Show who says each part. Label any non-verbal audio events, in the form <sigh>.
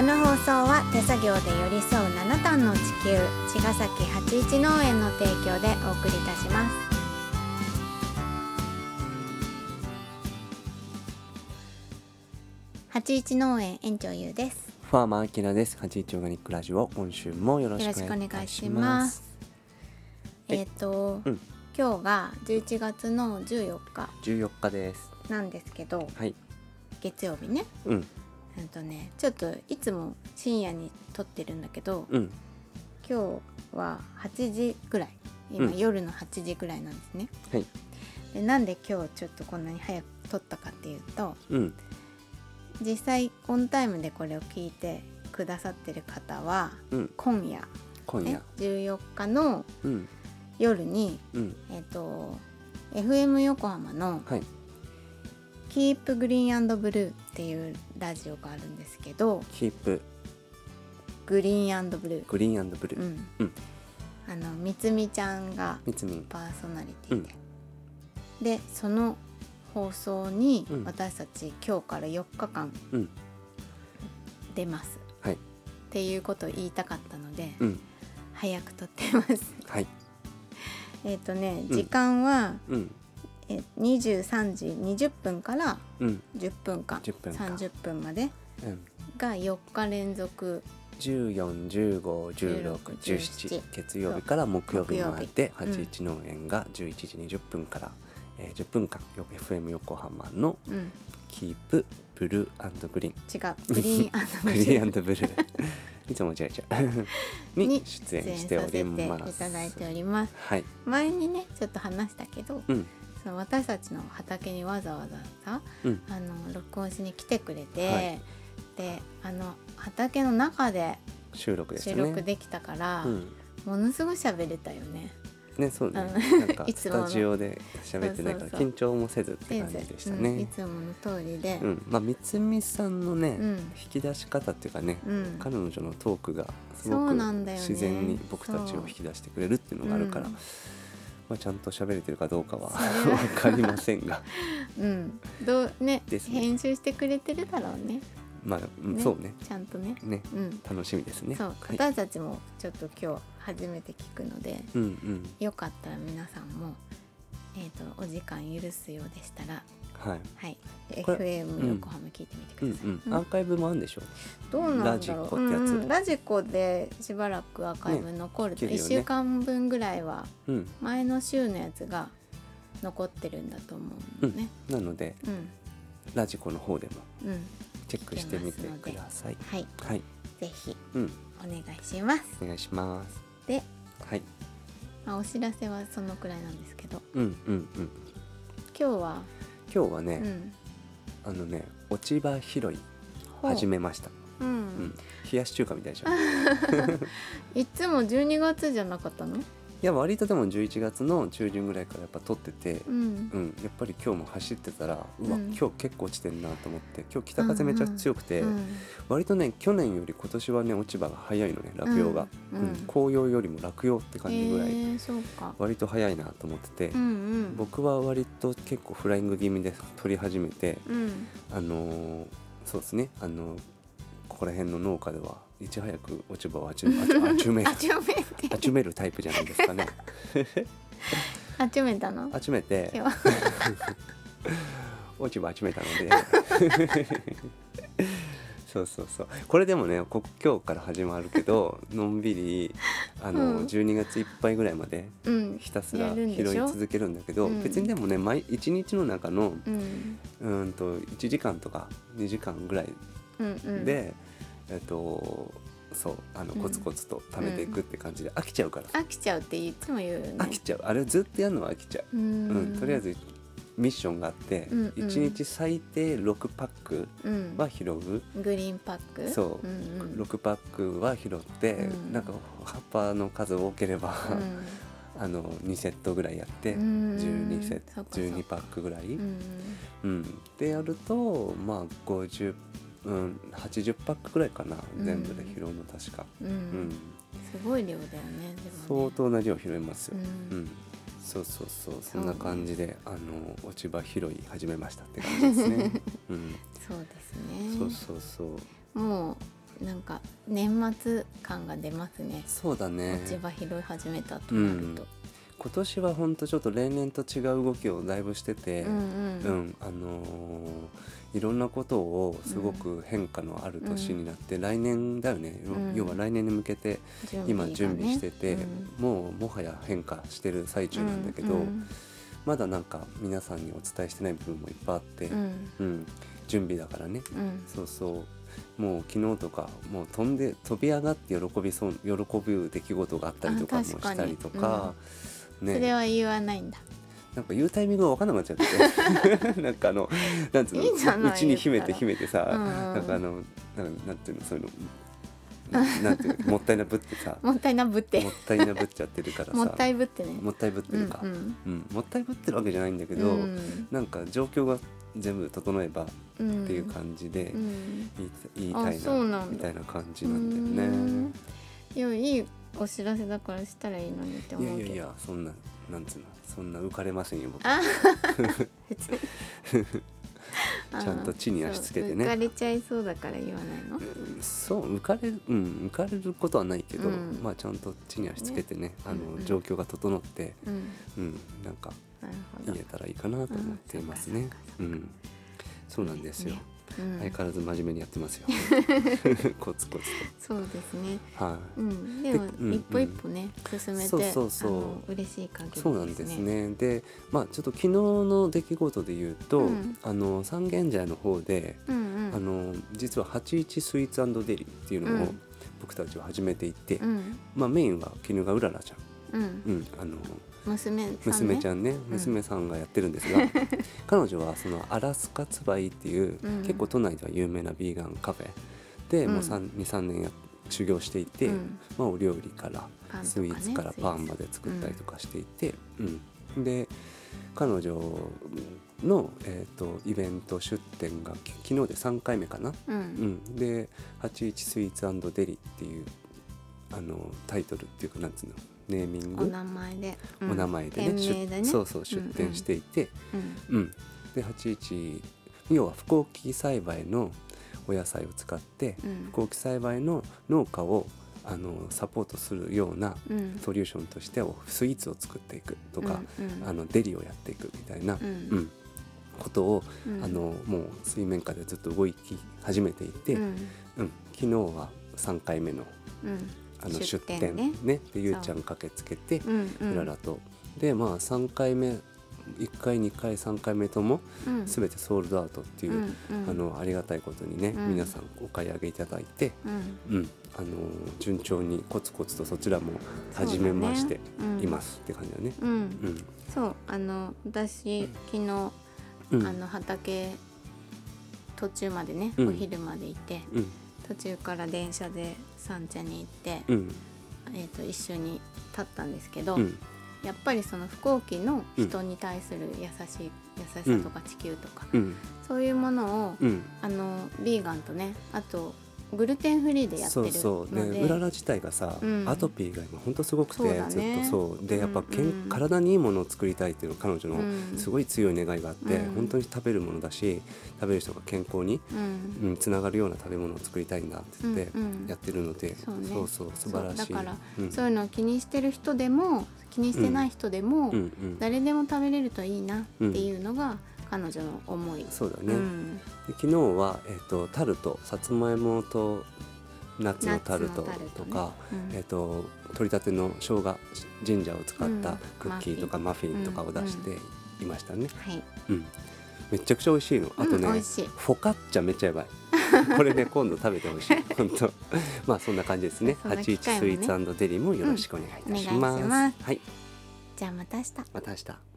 Speaker 1: この放送は手作業で寄り添う七段の地球茅ヶ崎八一農園の提供でお送りいたします八一農園園長ゆうです
Speaker 2: ファーマーアキラです。八一オーガニックラジオ今週もよろしくお願いしま
Speaker 1: ますす。えっ、と、
Speaker 2: うん
Speaker 1: 今日が11月の14日
Speaker 2: 14日です。
Speaker 1: なんですけど
Speaker 2: はい。
Speaker 1: 月曜日ね
Speaker 2: うん
Speaker 1: うんとねちょっといつも深夜に撮ってるんだけど
Speaker 2: うん。
Speaker 1: 今日は8時ぐらい。今、
Speaker 2: うん。
Speaker 1: 夜の8時ぐらいなんですね。
Speaker 2: はい。
Speaker 1: でなんで今日ちょっとこんなに早く撮ったかっていうと
Speaker 2: うん。
Speaker 1: 実際オンタイムでこれを聞いてくださってる方は
Speaker 2: うん。
Speaker 1: 今夜、ね
Speaker 2: 今夜、、
Speaker 1: 14日の
Speaker 2: うん。
Speaker 1: 夜に
Speaker 2: うん。
Speaker 1: えっ、と FM 横浜の
Speaker 2: はい「
Speaker 1: Keep Green Blue」っていうラジオがあるんですけど
Speaker 2: キープ
Speaker 1: グリーンブルー
Speaker 2: グリーンブルー、
Speaker 1: うん、
Speaker 2: うん。
Speaker 1: あのみつみちゃんが
Speaker 2: みつみ。
Speaker 1: パーソナリティで、でその放送に
Speaker 2: うん。
Speaker 1: 私たち今日から4日間
Speaker 2: うん。
Speaker 1: 出ます、
Speaker 2: はい。
Speaker 1: っていうことを言いたかったので、
Speaker 2: うん。
Speaker 1: 早く撮ってます。
Speaker 2: はい。<laughs>
Speaker 1: えっとね
Speaker 2: うん。
Speaker 1: 時間は、
Speaker 2: うん
Speaker 1: え23時20分から
Speaker 2: うん。
Speaker 1: 10分間
Speaker 2: 10分間
Speaker 1: 30分まで
Speaker 2: うん。
Speaker 1: が4日連続。
Speaker 2: 14151617
Speaker 1: 17
Speaker 2: 月曜日から木曜日まで
Speaker 1: 木曜日。
Speaker 2: 八一農園が11時20分から、えー、10分間。よ FM 横浜の
Speaker 1: うん。
Speaker 2: キープブルーグリーン。
Speaker 1: 違う。グリーン
Speaker 2: グリーン
Speaker 1: ブ
Speaker 2: ブルー。いつも間違えちゃう <laughs> に
Speaker 1: に
Speaker 2: 出演してお
Speaker 1: させてい
Speaker 2: ります
Speaker 1: ただいております。
Speaker 2: はい。
Speaker 1: 前にねちょっと話したけど、
Speaker 2: うん
Speaker 1: その私たちの畑にわざわざさ
Speaker 2: うん。
Speaker 1: あの録音しに来てくれて、
Speaker 2: はい。
Speaker 1: であの畑の中で
Speaker 2: 収録です
Speaker 1: 収
Speaker 2: ね
Speaker 1: 録できたから、
Speaker 2: うん。
Speaker 1: ものすごい喋れたよね。
Speaker 2: ねそうね。
Speaker 1: うん
Speaker 2: なんか <laughs> スタジオで喋ってないから緊張もせずって感じでした
Speaker 1: うんい
Speaker 2: ね
Speaker 1: つもの通りで、
Speaker 2: うん。まあ三つみさんのね、
Speaker 1: うん。
Speaker 2: 引き出し方っていうかね、
Speaker 1: うん。
Speaker 2: 彼女のトークがす
Speaker 1: そ
Speaker 2: ごく自然に僕たちを引き出してくれるっていうのがあるから、
Speaker 1: う。ん
Speaker 2: まあ、ちゃんと喋れてるかどうかは分かりませんが。<laughs>
Speaker 1: うん、どうね
Speaker 2: ですね。
Speaker 1: 編集してくれてるだろうね。
Speaker 2: まあ、うん
Speaker 1: ね。
Speaker 2: そうね。
Speaker 1: ちゃんとね。
Speaker 2: ね。
Speaker 1: うん。
Speaker 2: 楽しみですね。
Speaker 1: そう、
Speaker 2: はい、
Speaker 1: 私たちもちょっと今日初めて聞くので、
Speaker 2: うんうん。
Speaker 1: よかったら皆さんもえっ、とお時間許すようでしたら、
Speaker 2: はい。
Speaker 1: はい、FM 横浜聞いてみてく
Speaker 2: うん
Speaker 1: ださい。
Speaker 2: うん、アーカイブもあるんでしょ
Speaker 1: どうなんだろう。
Speaker 2: ラジコ
Speaker 1: でしばらくアーカイブ残ると、1
Speaker 2: ね聞けるよね。
Speaker 1: 週間分ぐらいは
Speaker 2: うん。
Speaker 1: 前の週のやつが残ってるんだと思うのね。
Speaker 2: なので
Speaker 1: うん、
Speaker 2: ラジコの方でも
Speaker 1: うん、
Speaker 2: チェックしてみてください。
Speaker 1: はい、
Speaker 2: はい。
Speaker 1: ぜひ
Speaker 2: うん。
Speaker 1: お願いします。
Speaker 2: お願いします。
Speaker 1: で、
Speaker 2: はい。
Speaker 1: まあ、お知らせはそのくらいなんですけど、
Speaker 2: うんうんうん。
Speaker 1: 今日は、
Speaker 2: 今日はね、
Speaker 1: うん、
Speaker 2: あのね落ち葉拾い始めました。
Speaker 1: う
Speaker 2: うん。
Speaker 1: ん、
Speaker 2: 冷やし中華みたいじゃん。い <laughs>
Speaker 1: いつも12月じゃなかったの？
Speaker 2: や割とでも11月の中旬ぐらいからやっぱ撮ってて
Speaker 1: う、ん。
Speaker 2: う、ん、やっぱり今日も走ってたらうわ、
Speaker 1: うん。
Speaker 2: 今日結構落ちてんなと思って今日北風めちゃ強くて、
Speaker 1: うん
Speaker 2: 割とね去年より今年はね落ち葉が早いのね落葉が、
Speaker 1: うん
Speaker 2: うん。紅葉よりも落葉って感じぐらい、
Speaker 1: へえそうか。
Speaker 2: 割と早いなと思ってて、
Speaker 1: うんうん。
Speaker 2: 僕は割と結構フライング気味で撮り始めて
Speaker 1: うん。
Speaker 2: あのーそうですねあのここら辺の農家ではいち早く落ち葉を集め <laughs>
Speaker 1: あ集めて。
Speaker 2: 集めるタイプじゃないですかね。<laughs>
Speaker 1: 集めたの？
Speaker 2: 集めて <laughs> 落ち葉集めたので。そうそうそう。これでもねこ今日から始まるけどのんびりあの、
Speaker 1: うん。
Speaker 2: 12月いっぱいぐらいまで
Speaker 1: うん。
Speaker 2: ひたすら拾い続けるんだけど、
Speaker 1: うん。
Speaker 2: 別にでもね毎一日の中の
Speaker 1: うん。
Speaker 2: うーんと1時間とか2時間ぐらい
Speaker 1: うんうん。
Speaker 2: で、えっとそうあの
Speaker 1: うん。
Speaker 2: コツコツと貯めていくって感じで飽きちゃうから、
Speaker 1: 飽きちゃうっていつも言うよね。
Speaker 2: 飽きちゃう。あれずっとやるのは飽きちゃう、
Speaker 1: う
Speaker 2: うん。
Speaker 1: ん
Speaker 2: とりあえずミッションがあって、
Speaker 1: うんうん。
Speaker 2: 1日最低6パック
Speaker 1: うん。
Speaker 2: は拾う、
Speaker 1: グリーンパック？
Speaker 2: そう。
Speaker 1: うんうん。
Speaker 2: 6パックは拾って、
Speaker 1: うん。
Speaker 2: なんか葉っぱの数多ければ、
Speaker 1: うん。<laughs>
Speaker 2: あの2セットぐらいやって、
Speaker 1: うん
Speaker 2: 12セット
Speaker 1: そっかそっか。
Speaker 2: 12パックぐらい、
Speaker 1: うん
Speaker 2: うん、でやるとまあ50、うん、80パックぐらいかな、
Speaker 1: うん。
Speaker 2: 全部で拾うの確か、
Speaker 1: う
Speaker 2: うん。
Speaker 1: ん。すごい量だよね。で
Speaker 2: 相。当な量拾いますよ、
Speaker 1: う
Speaker 2: うん。んそうそうそう
Speaker 1: そ
Speaker 2: んな感じであの落ち葉拾い始めましたって感じですね、<laughs> うん、
Speaker 1: そうですね。
Speaker 2: そうそうそう。
Speaker 1: もうなんか年末感が出ますね。
Speaker 2: そうだね。
Speaker 1: 落ち葉拾い始めたとなると、
Speaker 2: 今年はほんとちょっと例年と違う動きをだいぶしてて、
Speaker 1: うんうん
Speaker 2: うん。あのーいろんなことをすごく変化のある年になって、来年だよね、
Speaker 1: うん。
Speaker 2: 要は来年に向けて今準備してて、
Speaker 1: うん。
Speaker 2: もうもはや変化してる最中なんだけど、
Speaker 1: うん
Speaker 2: まだなんか皆さんにお伝えしてない部分もいっぱいあって、
Speaker 1: うん。
Speaker 2: うん。準備だからね。
Speaker 1: うん。
Speaker 2: そうそう。もう昨日とかもう飛んで飛び上がって喜びそう喜ぶ出来事があったりとかもしたりとか、
Speaker 1: それ
Speaker 2: ね
Speaker 1: は言わないんだ。
Speaker 2: なんか言うタイミングが分からなくなっちゃって。なんかあのなんつうの
Speaker 1: う
Speaker 2: ちに秘めて秘めてさ、
Speaker 1: うんうん。
Speaker 2: なんかあのなんかなんていうのそういうのななんていうのもったいなぶってさ。
Speaker 1: もったいなぶって。
Speaker 2: もったいなぶっちゃってるからさ。
Speaker 1: もったいぶってね。
Speaker 2: もったいぶってるか、
Speaker 1: う
Speaker 2: うん。
Speaker 1: ん
Speaker 2: もったいぶってるわけじゃないんだけ
Speaker 1: うん
Speaker 2: ど、
Speaker 1: うん。
Speaker 2: なんか状況が全部整えばっ
Speaker 1: うん。
Speaker 2: ていう感じで
Speaker 1: うん。
Speaker 2: 言い言いたい
Speaker 1: な
Speaker 2: みたいな感じなんだよね。
Speaker 1: いやいいお知らせだからしたらいいのにって
Speaker 2: い
Speaker 1: 思うけど。
Speaker 2: やいやいやそんななんつうのそんな浮かれませんよ僕。<laughs> ちゃんと地に足つけてね。
Speaker 1: 浮かれちゃいそうだから言わないの？
Speaker 2: そう浮かれるうん浮かれることはないけど、
Speaker 1: うん。
Speaker 2: まあちゃんと地に足つけてねあの、
Speaker 1: うん。うん
Speaker 2: 状況が整って
Speaker 1: うん。
Speaker 2: うんなんか言えたらいいかなと思っていますね。
Speaker 1: う
Speaker 2: うん。んそうなんですよ、
Speaker 1: ねうん
Speaker 2: 相変わらず真面目にやってますよ。<laughs> コツコツ
Speaker 1: そうですね。
Speaker 2: とはい、
Speaker 1: うん。でも一歩一歩ね進めて
Speaker 2: そうそうそう。
Speaker 1: 嬉しい限りですね。
Speaker 2: そうなんですね。でまあちょっと昨日の出来事で言うと、
Speaker 1: うん。
Speaker 2: あの三軒茶屋の方で、
Speaker 1: うんうん。
Speaker 2: あの実は81スイーツデリっていうのを
Speaker 1: うん。
Speaker 2: 僕たちは始めていて、
Speaker 1: うん。
Speaker 2: まあ、メインは絹がうららちゃん、
Speaker 1: うん。
Speaker 2: うん、あの
Speaker 1: 娘さんね。
Speaker 2: 娘ちゃんね。娘さんがやってるんですが、<laughs> 彼女はそのアラスカツバイっていう、
Speaker 1: うん。
Speaker 2: 結構都内では有名なビーガンカフェ。で、
Speaker 1: うん。
Speaker 2: もう23年や修行していて、
Speaker 1: うん。
Speaker 2: まあ、お料理からスイーツからパンまで作ったりとかしていて、うん。で彼女の、えー、とイベント出店がき昨日で3回目かな、
Speaker 1: う
Speaker 2: うん。ん、で「81スイーツデリ」っていうあのタイトルっていうかなんつうのネーミング？
Speaker 1: お名前で。うん。
Speaker 2: お名前でね,
Speaker 1: ね。
Speaker 2: そうそう出店していて、
Speaker 1: うん
Speaker 2: うんで81要は不幸期栽培のお野菜を使って、
Speaker 1: うん。
Speaker 2: 不幸期栽培の農家をあのサポートするような
Speaker 1: うん。
Speaker 2: ソリューションとしてスイーツを作っていくとか、
Speaker 1: うんうん。
Speaker 2: あのデリをやっていくみたいな、
Speaker 1: うん。
Speaker 2: うん。ことを、
Speaker 1: うん。
Speaker 2: あのもう水面下でずっと動き始めていて、
Speaker 1: う
Speaker 2: うん。
Speaker 1: ん
Speaker 2: 昨日は3回目の
Speaker 1: うん
Speaker 2: あの出
Speaker 1: 出
Speaker 2: 店
Speaker 1: 店
Speaker 2: ね。
Speaker 1: ね
Speaker 2: でゆうちゃん駆けつけて、
Speaker 1: う。
Speaker 2: ららと。でまあ3回目1回2回3回目とも
Speaker 1: うん。
Speaker 2: 全てソールドアウトっていう、あのありがたいことにね、
Speaker 1: うん。
Speaker 2: 皆さんお買い上げいただいて、
Speaker 1: うん。
Speaker 2: うん、あの順調にコツコツとそちらも始めましていますって感じだね。
Speaker 1: うん。
Speaker 2: うん。
Speaker 1: そう。あの私昨日
Speaker 2: うん。
Speaker 1: あの畑途中までね、
Speaker 2: うん。
Speaker 1: お昼までいて
Speaker 2: うん
Speaker 1: 途中から電車で三茶に行って、
Speaker 2: うん。
Speaker 1: えー、と一緒に立ったんですけど、
Speaker 2: うん。
Speaker 1: やっぱりその不幸期の人に対する優しい、優しさとか地球とか、
Speaker 2: うん。
Speaker 1: そういうものを、
Speaker 2: うん。
Speaker 1: あのビーガンとねあとグルテンフリーでやって
Speaker 2: そう
Speaker 1: る
Speaker 2: そう
Speaker 1: ので
Speaker 2: でうらら自体がさ、
Speaker 1: うん。
Speaker 2: アトピーが今ほんとすごくて、
Speaker 1: ね。
Speaker 2: ずっとそう。でやっぱけん、
Speaker 1: うんうん。
Speaker 2: 体にいいものを作りたいっていうのが彼女の
Speaker 1: うん。
Speaker 2: すごい強い願いがあって、
Speaker 1: うん。
Speaker 2: 本当に食べるものだし食べる人が健康に
Speaker 1: うん。
Speaker 2: うん、つながるような食べ物を作りたいんだって言って
Speaker 1: うんうん。
Speaker 2: やってるので、
Speaker 1: そうね。
Speaker 2: そうそう素晴らしい。
Speaker 1: そうだから、
Speaker 2: うん。
Speaker 1: そういうのを気にしてる人でも気にしてない人でも、
Speaker 2: うん。うん
Speaker 1: 誰でも食べれるといいなっていうのが彼女の思い。
Speaker 2: そうだね、
Speaker 1: うん。
Speaker 2: で昨日は、えっとタルトさつまいもとナッツのタルトとか、
Speaker 1: うん
Speaker 2: えっと取り立ての生姜ジンジャーを使った
Speaker 1: うん。
Speaker 2: クッキーとかマフィン。とかを出していましたね、
Speaker 1: はい、
Speaker 2: うん。めちゃくちゃ美味しいの。あとね、フォカッチャめっちゃやばい。<laughs> これね今度食べてほしい。本当。まあそんな感じですね。
Speaker 1: そんな機
Speaker 2: 81
Speaker 1: 会もね。
Speaker 2: スイーツデリもよろしくお願いいたします,、
Speaker 1: うん。お願いします。
Speaker 2: はい。
Speaker 1: じゃあまた明日。
Speaker 2: また明日